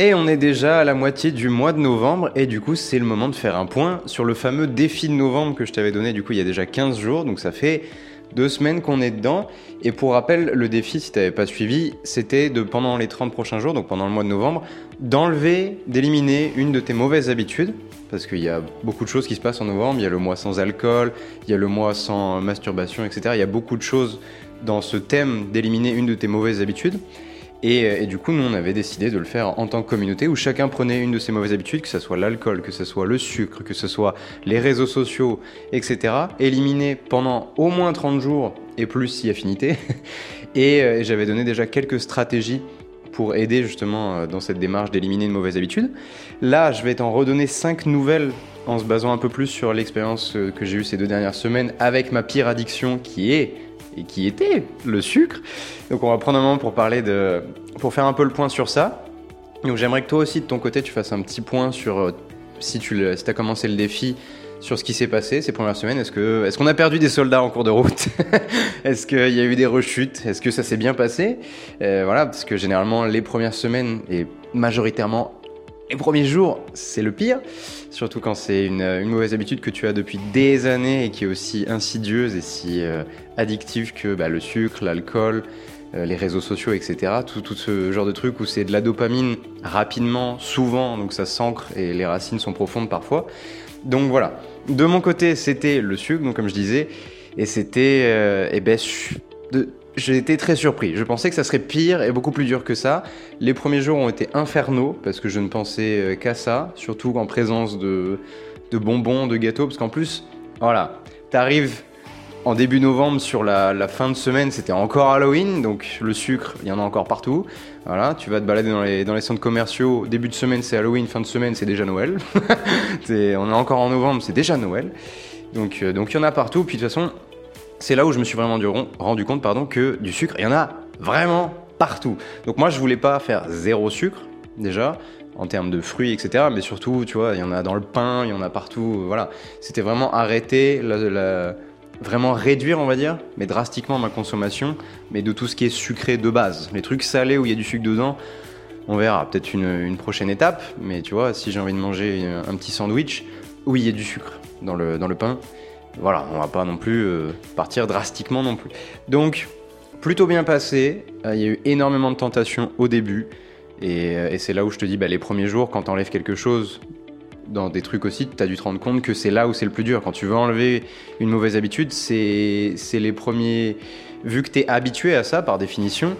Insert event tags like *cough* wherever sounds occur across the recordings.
Et on est déjà à la moitié du mois de novembre et du coup c'est le moment de faire un point sur le fameux défi de novembre que je t'avais donné du coup il y a déjà 15 jours, donc ça fait deux semaines qu'on est dedans. Et pour rappel, le défi, si tu n'avais pas suivi, c'était de pendant les 30 prochains jours, donc pendant le mois de novembre, d'enlever, d'éliminer une de tes mauvaises habitudes. Parce qu'il y a beaucoup de choses qui se passent en novembre. Il y a le mois sans alcool, il y a le mois sans masturbation, etc. Il y a beaucoup de choses dans ce thème d'éliminer une de tes mauvaises habitudes. Et, du coup, nous, on avait décidé de le faire en tant que communauté où chacun prenait une de ses mauvaises habitudes, que ce soit l'alcool, que ce soit le sucre, que ce soit les réseaux sociaux, etc. Éliminer pendant au moins 30 jours et plus si affinité. *laughs* Et euh, j'avais donné déjà quelques stratégies pour aider justement euh, dans cette démarche d'éliminer une mauvaise habitude. Là, je vais t'en redonner 5 nouvelles en se basant un peu plus sur l'expérience euh, que j'ai eue ces deux dernières semaines avec ma pire addiction qui est qui était le sucre. Donc on va prendre un moment pour parler de, pour faire un peu le point sur ça. Donc j'aimerais que toi aussi de ton côté tu fasses un petit point sur euh, si tu as commencé le défi sur ce qui s'est passé ces premières semaines. Est-ce que est-ce qu'on a perdu des soldats en cours de route? *laughs* Est-ce qu'il y a eu des rechutes? Est-ce que ça s'est bien passé? Euh, Voilà, parce que généralement les premières semaines et majoritairement les premiers jours, c'est le pire, surtout quand c'est une, mauvaise habitude que tu as depuis des années et qui est aussi insidieuse et si euh, addictive que bah, le sucre, l'alcool, euh, les réseaux sociaux, etc. Tout, ce genre de truc où c'est de la dopamine rapidement, souvent, donc ça s'ancre et les racines sont profondes parfois. Donc voilà. De mon côté, c'était le sucre, donc comme je disais, et c'était, euh, eh ben, de, j'ai été très surpris. Je pensais que ça serait pire et beaucoup plus dur que ça. Les premiers jours ont été infernaux parce que je ne pensais euh, qu'à ça, surtout en présence de, bonbons, de gâteaux, parce qu'en plus, voilà, t'arrives en début novembre sur la, fin de semaine, c'était encore Halloween, donc le sucre, il y en a encore partout. Voilà, tu vas te balader dans les, dans les centres commerciaux. Début de semaine, c'est Halloween, fin de semaine, c'est déjà Noël. *laughs* on est encore en novembre, c'est déjà Noël. Donc, euh, donc il y en a partout. Puis de toute façon, c'est là où je me suis vraiment rendu compte pardon, que du sucre, il y en a vraiment partout. Donc moi, je voulais pas faire zéro sucre, déjà, en termes de fruits, etc. Mais surtout, tu vois, il y en a dans le pain, il y en a partout. Voilà. C'était vraiment arrêter, vraiment réduire, on va dire, mais drastiquement ma consommation, mais de tout ce qui est sucré de base. Les trucs salés où il y a du sucre dedans, on verra. Peut-être une, prochaine étape, mais tu vois, si j'ai envie de manger un petit sandwich, oui, il y a du sucre dans le, dans le pain voilà, on va pas non plus euh, partir drastiquement non plus. Donc, plutôt bien passé. Euh, il y a eu énormément de tentations au début. Et, euh, c'est là où je te dis, bah, les premiers jours, quand tu enlèves quelque chose dans des trucs aussi, tu as dû te rendre compte que c'est là où c'est le plus dur. Quand tu veux enlever une mauvaise habitude, c'est les premiers. Vu que tu es habitué à ça par définition,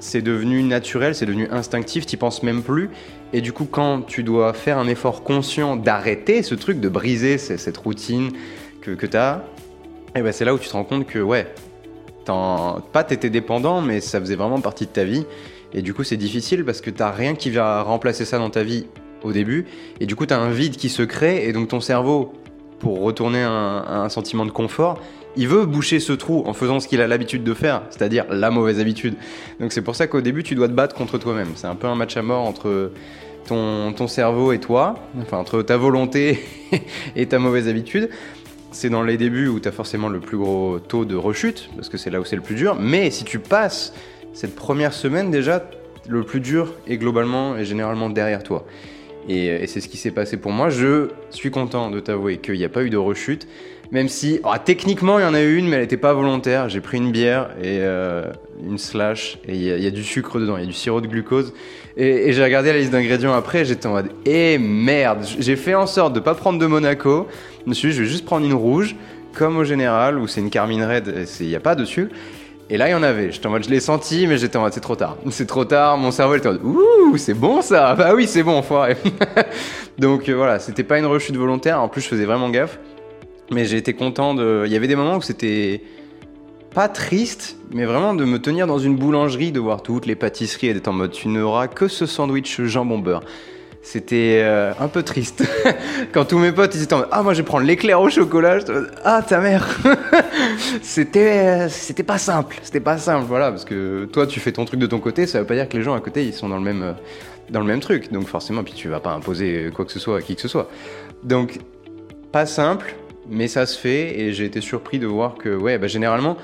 c'est devenu naturel, c'est devenu instinctif, tu penses même plus. Et du coup, quand tu dois faire un effort conscient d'arrêter ce truc, de briser cette routine, que, tu as, et ben c'est là où tu te rends compte que, ouais, pas t'étais dépendant, mais ça faisait vraiment partie de ta vie. Et du coup, c'est difficile parce que t'as rien qui va remplacer ça dans ta vie au début. Et du coup, t'as un vide qui se crée. Et donc, ton cerveau, pour retourner à un, sentiment de confort, il veut boucher ce trou en faisant ce qu'il a l'habitude de faire, c'est-à-dire la mauvaise habitude. Donc, c'est pour ça qu'au début, tu dois te battre contre toi-même. C'est un peu un match à mort entre ton, ton cerveau et toi, enfin, entre ta volonté *laughs* et ta mauvaise habitude c'est dans les débuts où tu as forcément le plus gros taux de rechute, parce que c'est là où c'est le plus dur. Mais si tu passes cette première semaine, déjà, le plus dur est globalement et généralement derrière toi. Et, c'est ce qui s'est passé pour moi. Je suis content de t'avouer qu'il n'y a pas eu de rechute, même si oh, techniquement il y en a eu une, mais elle n'était pas volontaire. J'ai pris une bière et euh, une slash, et il y, a du sucre dedans, il y a du sirop de glucose. Et, j'ai regardé la liste d'ingrédients après, j'étais en mode, eh merde, j'ai fait en sorte de pas prendre de Monaco. Je me suis dit, je vais juste prendre une rouge, comme au général, où c'est une Carmine Red, il n'y a pas dessus. Et là, il y en avait. J'étais en mode, je l'ai senti, mais j'étais en mode, c'est trop tard. *laughs* C'est trop tard. Mon cerveau était en mode, ouh, c'est bon ça. *laughs* Bah oui, c'est bon, enfoiré. *laughs* Donc euh, voilà, c'était pas une rechute volontaire. En plus, je faisais vraiment gaffe. Mais j'ai été content de. Il y avait des moments où c'était pas triste, mais vraiment de me tenir dans une boulangerie, de voir toutes les pâtisseries et d'être en mode, tu n'auras que ce sandwich jambon beurre c'était euh, un peu triste. *laughs* Quand tous mes potes ils étaient en ah moi je vais prendre l'éclair au chocolat, ah ta mère. *laughs* c'était c'était pas simple, c'était pas simple voilà parce que toi tu fais ton truc de ton côté, ça veut pas dire que les gens à côté ils sont dans le même euh, dans le même truc. Donc forcément puis tu vas pas imposer quoi que ce soit à qui que ce soit. Donc pas simple, mais ça se fait et j'ai été surpris de voir que ouais bah généralement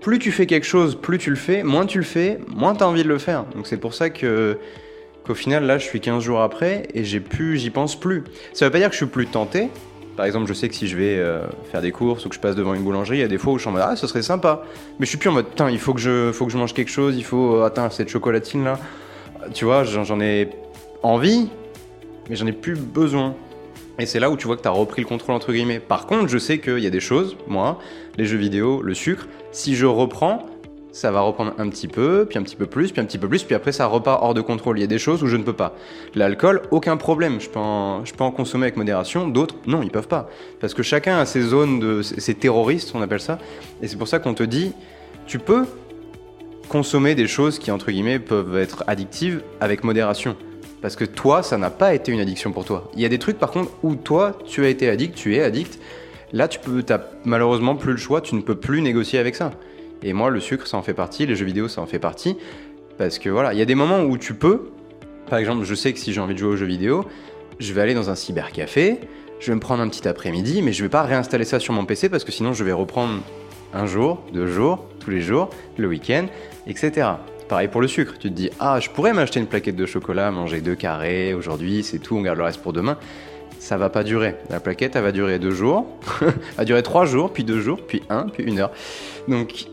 plus tu fais quelque chose, plus tu le fais, moins tu le fais, moins tu as envie de le faire. Donc c'est pour ça que qu'au final, là, je suis 15 jours après et j'ai plus, j'y pense plus. Ça veut pas dire que je suis plus tenté. Par exemple, je sais que si je vais euh, faire des courses ou que je passe devant une boulangerie, il y a des fois où je suis en mode ah, ce serait sympa. Mais je suis plus en mode putain, il faut que je, faut que je mange quelque chose, il faut, euh, attends, cette chocolatine là. Tu vois, j'en ai envie, mais j'en ai plus besoin. Et c'est là où tu vois que tu as repris le contrôle entre guillemets. Par contre, je sais qu'il y a des choses, moi, les jeux vidéo, le sucre, si je reprends, ça va reprendre un petit peu, puis un petit peu plus, puis un petit peu plus, puis après ça repart hors de contrôle. Il y a des choses où je ne peux pas. L'alcool, aucun problème, je peux, en, en consommer avec modération, d'autres, non, ils peuvent pas. Parce que chacun a ses zones de. ses terroristes, on appelle ça. Et c'est pour ça qu'on te dit, tu peux consommer des choses qui, entre guillemets, peuvent être addictives avec modération. Parce que toi, ça n'a pas été une addiction pour toi. Il y a des trucs, par contre, où toi, tu as été addict, tu es addict. Là, tu peux, as malheureusement plus le choix, tu ne peux plus négocier avec ça. Et moi, le sucre, ça en fait partie, les jeux vidéo, ça en fait partie. Parce que voilà, il y a des moments où tu peux. Par exemple, je sais que si j'ai envie de jouer aux jeux vidéo, je vais aller dans un cybercafé, je vais me prendre un petit après-midi, mais je vais pas réinstaller ça sur mon PC parce que sinon je vais reprendre un jour, deux jours, tous les jours, le week-end, etc. Pareil pour le sucre, tu te dis ah je pourrais m'acheter une plaquette de chocolat, manger deux carrés aujourd'hui, c'est tout, on garde le reste pour demain. Ça va pas durer. La plaquette, elle va durer deux jours, *laughs* elle va durer trois jours, puis deux jours, puis un, puis une heure. Donc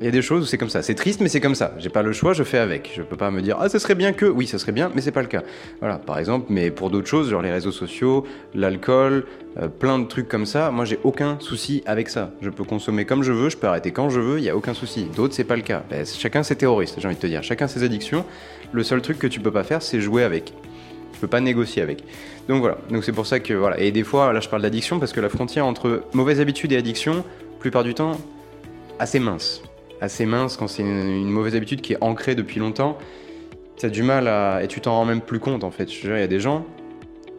il y a des choses où c'est comme ça. C'est triste, mais c'est comme ça. J'ai pas le choix, je fais avec. Je peux pas me dire, ah, ça serait bien que. Oui, ça serait bien, mais c'est pas le cas. Voilà, par exemple, mais pour d'autres choses, genre les réseaux sociaux, l'alcool, euh, plein de trucs comme ça, moi j'ai aucun souci avec ça. Je peux consommer comme je veux, je peux arrêter quand je veux, il y a aucun souci. D'autres, c'est pas le cas. Ben, chacun ses terroristes, j'ai envie de te dire. Chacun ses addictions. Le seul truc que tu peux pas faire, c'est jouer avec. Tu peux pas négocier avec. Donc voilà. Donc c'est pour ça que voilà. Et des fois, là je parle d'addiction parce que la frontière entre mauvaise habitude et addiction, plupart du temps, assez mince assez mince quand c'est une, mauvaise habitude qui est ancrée depuis longtemps. Tu as du mal à. Et tu t'en rends même plus compte en fait. Je il y a des gens,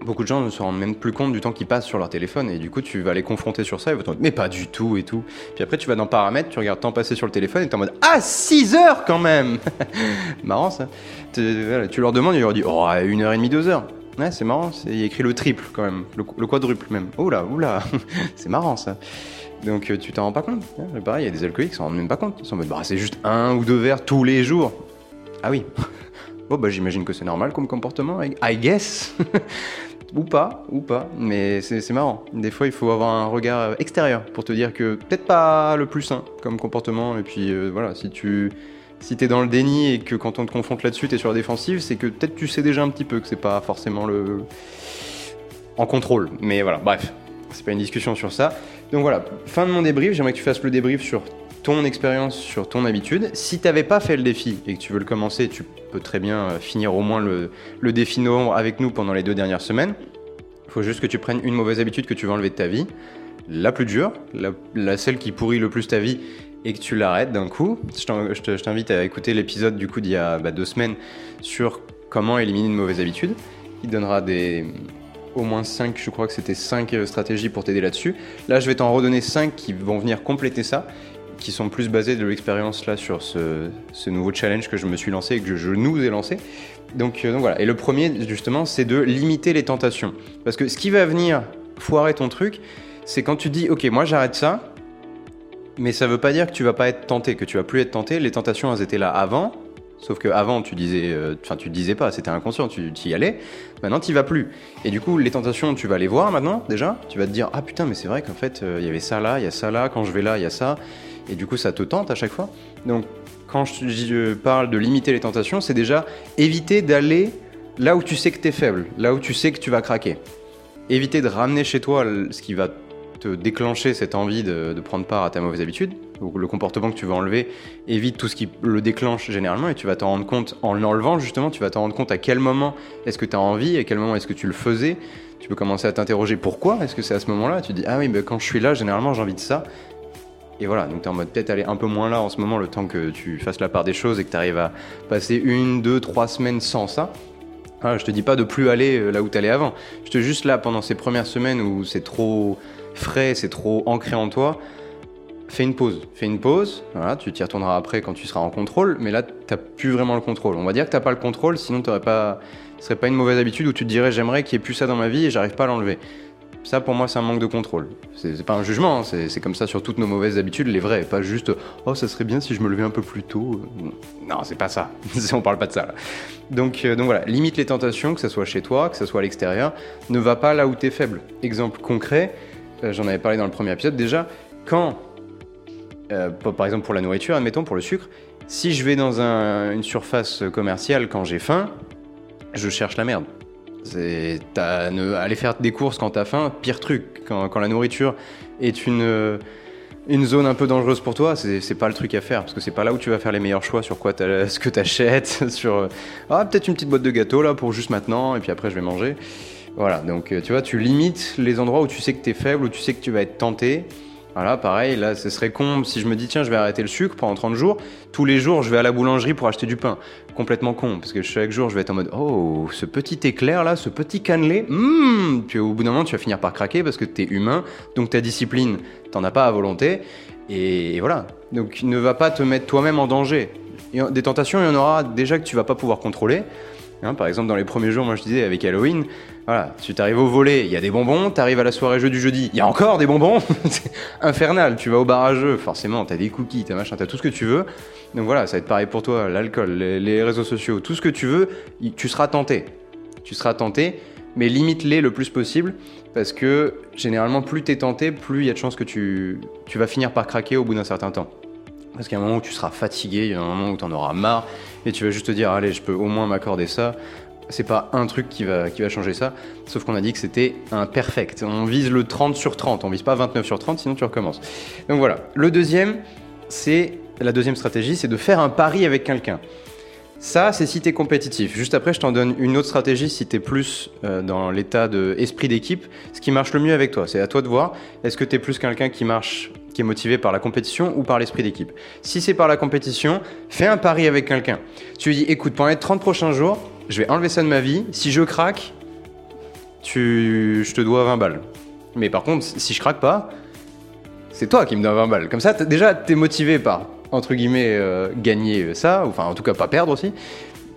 beaucoup de gens ne se rendent même plus compte du temps qui passe sur leur téléphone et du coup tu vas les confronter sur ça et vont te dire mais pas du tout et tout. Puis après tu vas dans paramètres, tu regardes temps passé sur le téléphone et tu es en mode ah 6 heures quand même *laughs* Marrant ça. Tu, leur demandes, ils leur disent oh 1 heure et demie, 2 heures. Ouais, c'est marrant, il écrit le triple quand même, le, le quadruple même. Oula, oula, *laughs* c'est marrant ça. Donc euh, tu t'en rends pas compte. pareil, il y a des alcooliques qui s'en rendent même pas compte. Ils sont en bah, c'est juste un ou deux verres tous les jours. Ah oui. *laughs* bon, bah j'imagine que c'est normal comme comportement. I guess. *laughs* ou pas, ou pas. Mais c'est marrant. Des fois, il faut avoir un regard extérieur pour te dire que peut-être pas le plus sain comme comportement. Et puis euh, voilà, si tu si t'es dans le déni et que quand on te confronte là-dessus, t'es sur la défensive, c'est que peut-être tu sais déjà un petit peu que c'est pas forcément le en contrôle. Mais voilà, bref, c'est pas une discussion sur ça. Donc voilà, fin de mon débrief, j'aimerais que tu fasses le débrief sur ton expérience, sur ton habitude. Si tu n'avais pas fait le défi et que tu veux le commencer, tu peux très bien euh, finir au moins le, défi novembre avec nous pendant les deux dernières semaines. Il faut juste que tu prennes une mauvaise habitude que tu veux enlever de ta vie, la plus dure, la, celle qui pourrit le plus ta vie et que tu l'arrêtes d'un coup. Je t'invite à écouter l'épisode du coup d'il y a bah, deux semaines sur comment éliminer une mauvaise habitude. Il donnera des, au moins 5, je crois que c'était 5 euh, stratégies pour t'aider là-dessus. Là, je vais t'en redonner 5 qui vont venir compléter ça, qui sont plus basées de l'expérience là sur ce, nouveau challenge que je me suis lancé et que je, nous ai lancé. Donc, euh, donc voilà. Et le premier, justement, c'est de limiter les tentations. Parce que ce qui va venir foirer ton truc, c'est quand tu dis, ok, moi j'arrête ça, mais ça veut pas dire que tu vas pas être tenté, que tu vas plus être tenté. Les tentations, elles étaient là avant, Sauf qu'avant, tu disais, euh, enfin, tu disais pas, c'était inconscient, tu y allais. Maintenant, tu vas plus. Et du coup, les tentations, tu vas les voir maintenant, déjà. Tu vas te dire, ah putain, mais c'est vrai qu'en fait, euh, il y avait ça là, il y a ça là, quand je vais là, il y a ça. Et du coup, ça te tente à chaque fois. Donc, quand je, parle de limiter les tentations, c'est déjà éviter d'aller là où tu sais que tu es faible, là où tu sais que tu vas craquer. Éviter de ramener chez toi ce qui va déclencher cette envie de, prendre part à ta mauvaise habitude le comportement que tu veux enlever, évite tout ce qui le déclenche généralement et tu vas t'en rendre compte en l'enlevant justement, tu vas t'en rendre compte à quel moment est-ce que tu as envie, à quel moment est-ce que tu le faisais. Tu peux commencer à t'interroger pourquoi est-ce que c'est à ce moment-là? Tu dis ah oui, mais quand je suis là, généralement j'ai envie de ça. Et voilà, donc tu es en mode peut-être aller un peu moins là en ce moment, le temps que tu fasses la part des choses et que tu arrives à passer une, deux, trois semaines sans ça. Ah, je te dis pas de plus aller euh, là où tu allais avant. Je te juste là pendant ces premières semaines où c'est trop frais, c'est trop ancré en toi fais une pause. Fais une pause, voilà, tu t'y retourneras après quand tu seras en contrôle, mais là, tu n'as plus vraiment le contrôle. On va dire que tu n'as pas le contrôle, sinon t'aurais pas, ce serait pas une mauvaise habitude où tu te dirais j'aimerais qu'il n'y ait plus ça dans ma vie et j'arrive pas à l'enlever. Ça, pour moi, c'est un manque de contrôle. C'est pas un jugement, hein, c'est comme ça sur toutes nos mauvaises habitudes, les vraies, pas juste oh, ça serait bien si je me levais un peu plus tôt. Non, c'est pas ça. *laughs* On parle pas de ça. Donc, euh, donc voilà, limite les tentations, que ce soit chez toi, que ce soit à l'extérieur. Ne va pas là où tu es faible. Exemple concret, j'en avais parlé dans le premier épisode déjà. Quand, euh, par exemple pour la nourriture, admettons pour le sucre, si je vais dans une surface commerciale quand j'ai faim, je cherche la merde. C'est aller faire des courses quand t'as faim, pire truc. Quand, la nourriture est une, une zone un peu dangereuse pour toi, c'est pas le truc à faire parce que c'est pas là où tu vas faire les meilleurs choix sur quoi *laughs* ce que t'achètes, *laughs* sur ah peut-être une petite boîte de gâteau là pour juste maintenant et puis après je vais manger. Voilà, donc tu vois, tu limites les endroits où tu sais que t'es faible, où tu sais que tu vas être tenté voilà, pareil, là, ce serait con si je me dis, tiens, je vais arrêter le sucre pendant 30 jours. Tous les jours, je vais à la boulangerie pour acheter du pain. Complètement con, parce que chaque jour, je vais être en mode, oh, ce petit éclair là, ce petit cannelé, hum, puis au bout d'un moment, tu vas finir par craquer parce que tu es humain, donc ta discipline, t'en as pas à volonté. Et voilà. Donc ne va pas te mettre toi-même en danger. Des tentations, il y en aura déjà que tu vas pas pouvoir contrôler. Hein, par exemple, dans les premiers jours, moi je disais avec Halloween, voilà, tu t'arrives au volet, il y a des bonbons, t'arrives à la soirée jeu du jeudi, il y a encore des bonbons, *laughs* c'est infernal. Tu vas au bar à jeu, forcément, t'as des cookies, t'as machin, t'as tout ce que tu veux. Donc voilà, ça va être pareil pour toi, l'alcool, les, réseaux sociaux, tout ce que tu veux, tu seras tenté. Tu seras tenté, mais limite-les le plus possible, parce que généralement, plus t'es tenté, plus il y a de chances que tu, tu vas finir par craquer au bout d'un certain temps. Parce a un moment où tu seras fatigué, il y a un moment où tu en auras marre, et tu vas juste te dire, allez, je peux au moins m'accorder ça c'est pas un truc qui va, qui va changer ça, sauf qu'on a dit que c'était un perfect. On vise le 30 sur 30, on vise pas 29 sur 30, sinon tu recommences. Donc voilà. Le deuxième, c'est la deuxième stratégie, c'est de faire un pari avec quelqu'un. Ça, c'est si tu es compétitif. Juste après, je t'en donne une autre stratégie si tu es plus euh, dans l'état d'esprit d'équipe. Ce qui marche le mieux avec toi, c'est à toi de voir. Est-ce que tu es plus quelqu'un qui marche, qui est motivé par la compétition ou par l'esprit d'équipe Si c'est par la compétition, fais un pari avec quelqu'un. Tu lui dis, écoute, pendant les 30 prochains jours, je vais enlever ça de ma vie. Si je craque, tu, je te dois 20 balles. Mais par contre, si je craque pas, c'est toi qui me dois 20 balles. Comme ça, déjà, t'es motivé par, entre guillemets, euh, gagner ça, enfin en tout cas pas perdre aussi.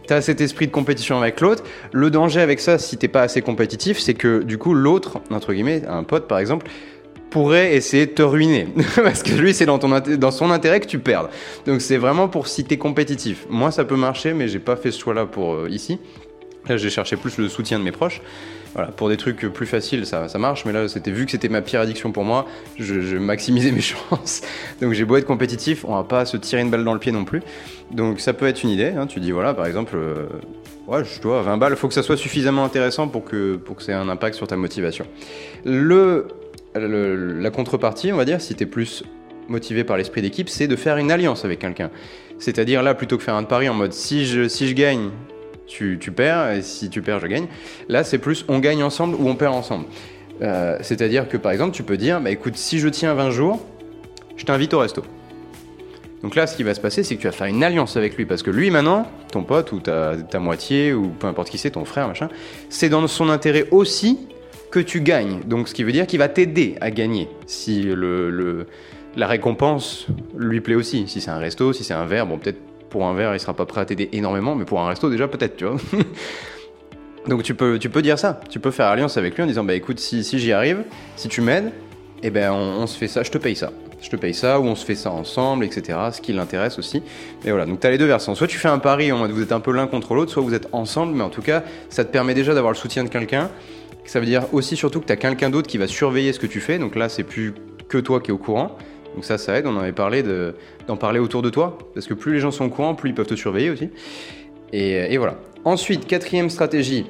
T'as cet esprit de compétition avec l'autre. Le danger avec ça, si t'es pas assez compétitif, c'est que du coup, l'autre, entre guillemets, un pote par exemple, pourrait essayer de te ruiner. *laughs* Parce que lui, c'est dans, dans son intérêt que tu perdes. Donc c'est vraiment pour si t'es compétitif. Moi, ça peut marcher, mais j'ai pas fait ce choix-là pour euh, ici. Là, j'ai cherché plus le soutien de mes proches. Voilà, pour des trucs plus faciles, ça, ça marche, mais là, c'était vu que c'était ma pire addiction pour moi, je, je maximisais mes *laughs* chances. Donc j'ai beau être compétitif, on va pas se tirer une balle dans le pied non plus. Donc ça peut être une idée. Hein. Tu dis voilà, par exemple, euh, ouais, je dois 20 balles, faut que ça soit suffisamment intéressant pour que pour que ça ait un impact sur ta motivation. Le la contrepartie, on va dire, si tu es plus motivé par l'esprit d'équipe, c'est de faire une alliance avec quelqu'un. C'est-à-dire là, plutôt que faire un pari en mode si je, si je gagne, tu, perds, et si tu perds, je gagne. Là, c'est plus on gagne ensemble ou on perd ensemble. Euh, c'est-à-dire que par exemple, tu peux dire bah écoute, si je tiens 20 jours, je t'invite au resto. Donc là, ce qui va se passer, c'est que tu vas faire une alliance avec lui, parce que lui, maintenant, ton pote ou ta, ta moitié, ou peu importe qui c'est, ton frère, machin, c'est dans son intérêt aussi que tu gagnes. Donc ce qui veut dire qu'il va t'aider à gagner si le, la récompense lui plaît aussi. Si c'est un resto, si c'est un verre, bon peut-être pour un verre il sera pas prêt à t'aider énormément, mais pour un resto déjà peut-être, tu vois. *laughs* Donc tu peux, tu peux dire ça, tu peux faire alliance avec lui en disant bah écoute si, si j'y arrive, si tu m'aides, eh ben on, se fait ça, je te paye ça. Je te paye ça, ou on se fait ça ensemble, etc. Ce qui l'intéresse aussi. Et voilà, donc tu as les deux versants. Soit tu fais un pari en mode vous êtes un peu l'un contre l'autre, soit vous êtes ensemble, mais en tout cas, ça te permet déjà d'avoir le soutien de quelqu'un ça veut dire aussi surtout que tu as quelqu'un d'autre qui va surveiller ce que tu fais. Donc là, c'est plus que toi qui es au courant. Donc ça, ça aide. On avait parlé d'en parler autour de toi. Parce que plus les gens sont au courant, plus ils peuvent te surveiller aussi. Et, voilà. Ensuite, quatrième stratégie,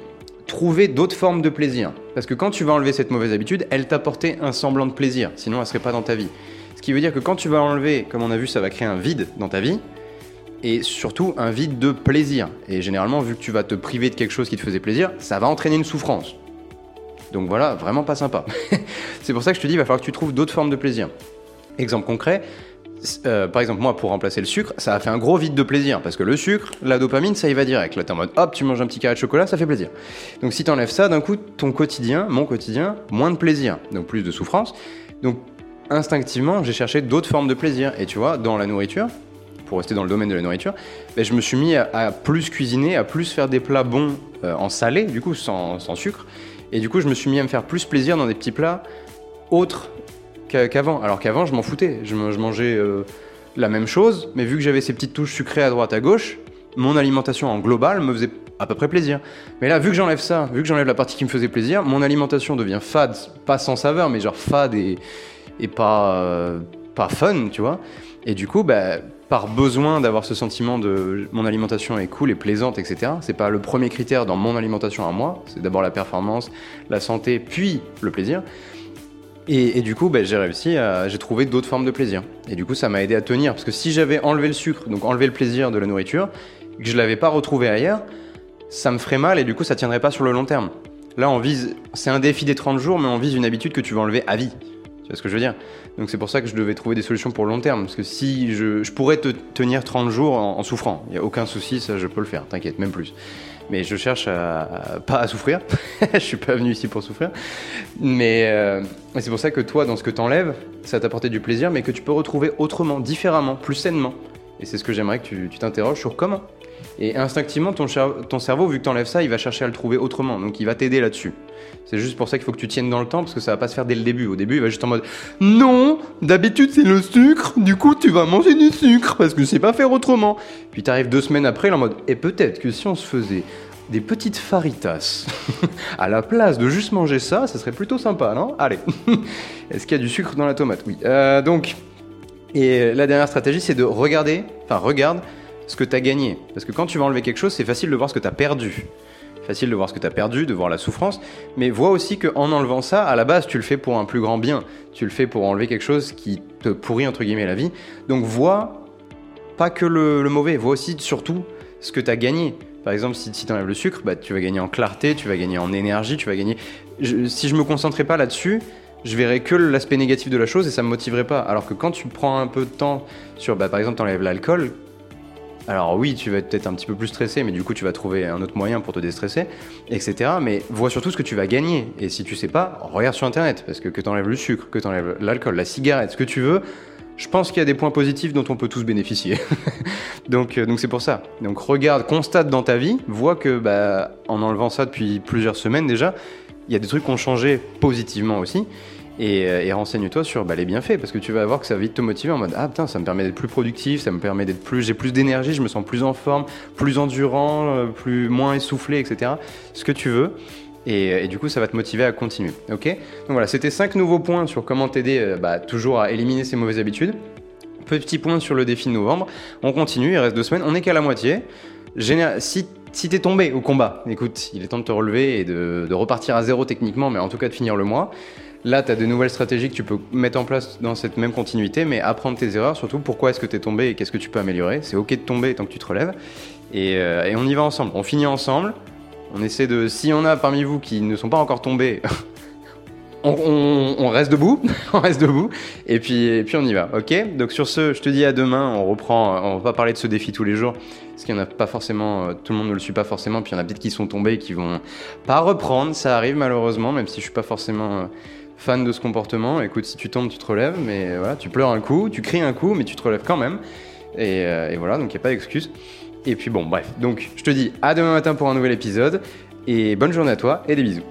trouver d'autres formes de plaisir. Parce que quand tu vas enlever cette mauvaise habitude, elle t'apportait un semblant de plaisir. Sinon, elle serait pas dans ta vie. Ce qui veut dire que quand tu vas enlever, comme on a vu, ça va créer un vide dans ta vie. Et surtout un vide de plaisir. Et généralement, vu que tu vas te priver de quelque chose qui te faisait plaisir, ça va entraîner une souffrance. Donc voilà, vraiment pas sympa. *laughs* c'est pour ça que je te dis, il va falloir que tu trouves d'autres formes de plaisir. Exemple concret, euh, par exemple, moi, pour remplacer le sucre, ça a fait un gros vide de plaisir. Parce que le sucre, la dopamine, ça y va direct. Là, t'es en mode, hop, tu manges un petit carré de chocolat, ça fait plaisir. Donc, si t'enlèves ça, d'un coup, ton quotidien, mon quotidien, moins de plaisir. Donc, plus de souffrance. Donc, instinctivement, j'ai cherché d'autres formes de plaisir. Et tu vois, dans la nourriture, pour rester dans le domaine de la nourriture, ben, je me suis mis à, plus cuisiner, à plus faire des plats bons euh, en salé, du coup, sans, sans sucre Et du coup, je me suis mis à me faire plus plaisir dans des petits plats autres qu'avant. Alors qu'avant, je m'en foutais. Je, mangeais euh, la même chose, mais vu que j'avais ces petites touches sucrées à droite à gauche, mon alimentation en global me faisait à peu près plaisir. Mais là, vu que j'enlève ça, vu que j'enlève la partie qui me faisait plaisir, mon alimentation devient fade, pas sans saveur, mais genre fade et, pas, euh, pas fun, tu vois. Et du coup, bah, par besoin d'avoir ce sentiment de mon alimentation est cool et plaisante, etc. C'est pas le premier critère dans mon alimentation à moi, c'est d'abord la performance, la santé, puis le plaisir. Et, du coup, bah, j'ai réussi à. J'ai trouvé d'autres formes de plaisir. Et du coup, ça m'a aidé à tenir. Parce que si j'avais enlevé le sucre, donc enlevé le plaisir de la nourriture, que je l'avais pas retrouvé ailleurs, ça me ferait mal et du coup, ça tiendrait pas sur le long terme. Là, on vise. C'est un défi des 30 jours, mais on vise une habitude que tu vas enlever à vie. Tu vois ce que je veux dire? Donc, c'est pour ça que je devais trouver des solutions pour le long terme. Parce que si je, pourrais te tenir 30 jours en, souffrant, il n'y a aucun souci, ça, je peux le faire, t'inquiète, même plus mais je cherche à, pas à souffrir. *laughs* je suis pas venu ici pour souffrir. Mais euh, c'est pour ça que toi, dans ce que tu enlèves, ça t'apportait du plaisir, mais que tu peux retrouver autrement, différemment, plus sainement. Et c'est ce que j'aimerais que tu t'interroges sur comment. Et instinctivement, ton, cerveau, vu que tu enlèves ça, il va chercher à le trouver autrement. Donc il va t'aider là-dessus. C'est juste pour ça qu'il faut que tu tiennes dans le temps, parce que ça va pas se faire dès le début. Au début, il va juste en mode Non, d'habitude c'est le sucre, du coup tu vas manger du sucre, parce que je sais pas faire autrement. Puis tu arrives deux semaines après, il est en mode Et peut-être que si on se faisait des petites faritas *laughs* à la place de juste manger ça, ça serait plutôt sympa, non? Allez *laughs* Est-ce qu'il y a du sucre dans la tomate? Oui. Euh, donc, et la dernière stratégie, c'est de regarder, enfin regarde ce que tu as gagné. Parce que quand tu vas enlever quelque chose, c'est facile de voir ce que tu as perdu. Facile de voir ce que tu as perdu, de voir la souffrance, mais vois aussi qu'en enlevant ça, à la base, tu le fais pour un plus grand bien. Tu le fais pour enlever quelque chose qui te pourrit, entre guillemets, la vie. Donc vois pas que le, mauvais, vois aussi surtout ce que tu as gagné. Par exemple, si, tu enlèves le sucre, bah, tu vas gagner en clarté, tu vas gagner en énergie, tu vas gagner... si je me concentrais pas là-dessus, je verrais que l'aspect négatif de la chose et ça me motiverait pas. Alors que quand tu prends un peu de temps sur, bah, par exemple, tu enlèves l'alcool, alors oui, tu vas être peut-être un petit peu plus stressé, mais du coup tu vas trouver un autre moyen pour te déstresser, etc. Mais vois surtout ce que tu vas gagner. Et si tu sais pas, regarde sur internet, parce que que tu enlèves le sucre, que tu enlèves l'alcool, la cigarette, ce que tu veux, je pense qu'il y a des points positifs dont on peut tous bénéficier. *laughs* donc euh, donc c'est pour ça. Donc regarde, constate dans ta vie, vois que bah, en enlevant ça depuis plusieurs semaines déjà, il y a des trucs qui ont changé positivement aussi. Euh, et, renseigne-toi sur bah, les bienfaits parce que tu vas voir que ça va vite te motiver en mode ah putain ça me permet d'être plus productif ça me permet d'être plus j'ai plus d'énergie je me sens plus en forme plus endurant euh, plus moins essoufflé etc ce que tu veux. Et, du coup ça va te motiver à continuer ok? Donc voilà c'était cinq nouveaux points sur comment t'aider euh, bah, toujours à éliminer ces mauvaises habitudes. Petit point sur le défi de novembre. On continue il reste deux semaines on n'est qu'à la moitié. Si t'es tombé au combat, écoute, il est temps de te relever et de repartir à zéro techniquement, mais en tout cas de finir le mois. Là, tu as de nouvelles stratégies que tu peux mettre en place dans cette même continuité, mais apprendre tes erreurs, surtout pourquoi est-ce que tu es tombé et qu'est-ce que tu peux améliorer. C'est ok de tomber tant que tu te relèves. Euh, et, on y va ensemble. On finit ensemble. On essaie de. Si on a parmi vous qui ne sont pas encore tombés, *laughs* on, reste debout. *laughs* on reste debout. Et puis, et puis on y va. Ok? Donc sur ce, je te dis à demain. On reprend. On va parler de ce défi tous les jours. Parce qu'il n'y en a pas forcément. Euh, tout le monde ne le suit pas forcément. Puis il y en a peut-être qui sont tombés et qui vont pas reprendre. Ça arrive malheureusement, même si je suis pas forcément. Fan de ce comportement, écoute, si tu tombes, tu te relèves, mais voilà, tu pleures un coup, tu cries un coup, mais tu te relèves quand même. Et, euh, voilà, donc il n'y a pas d'excuse. Et puis bon, bref, donc je te dis à demain matin pour un nouvel épisode, et bonne journée à toi, et des bisous.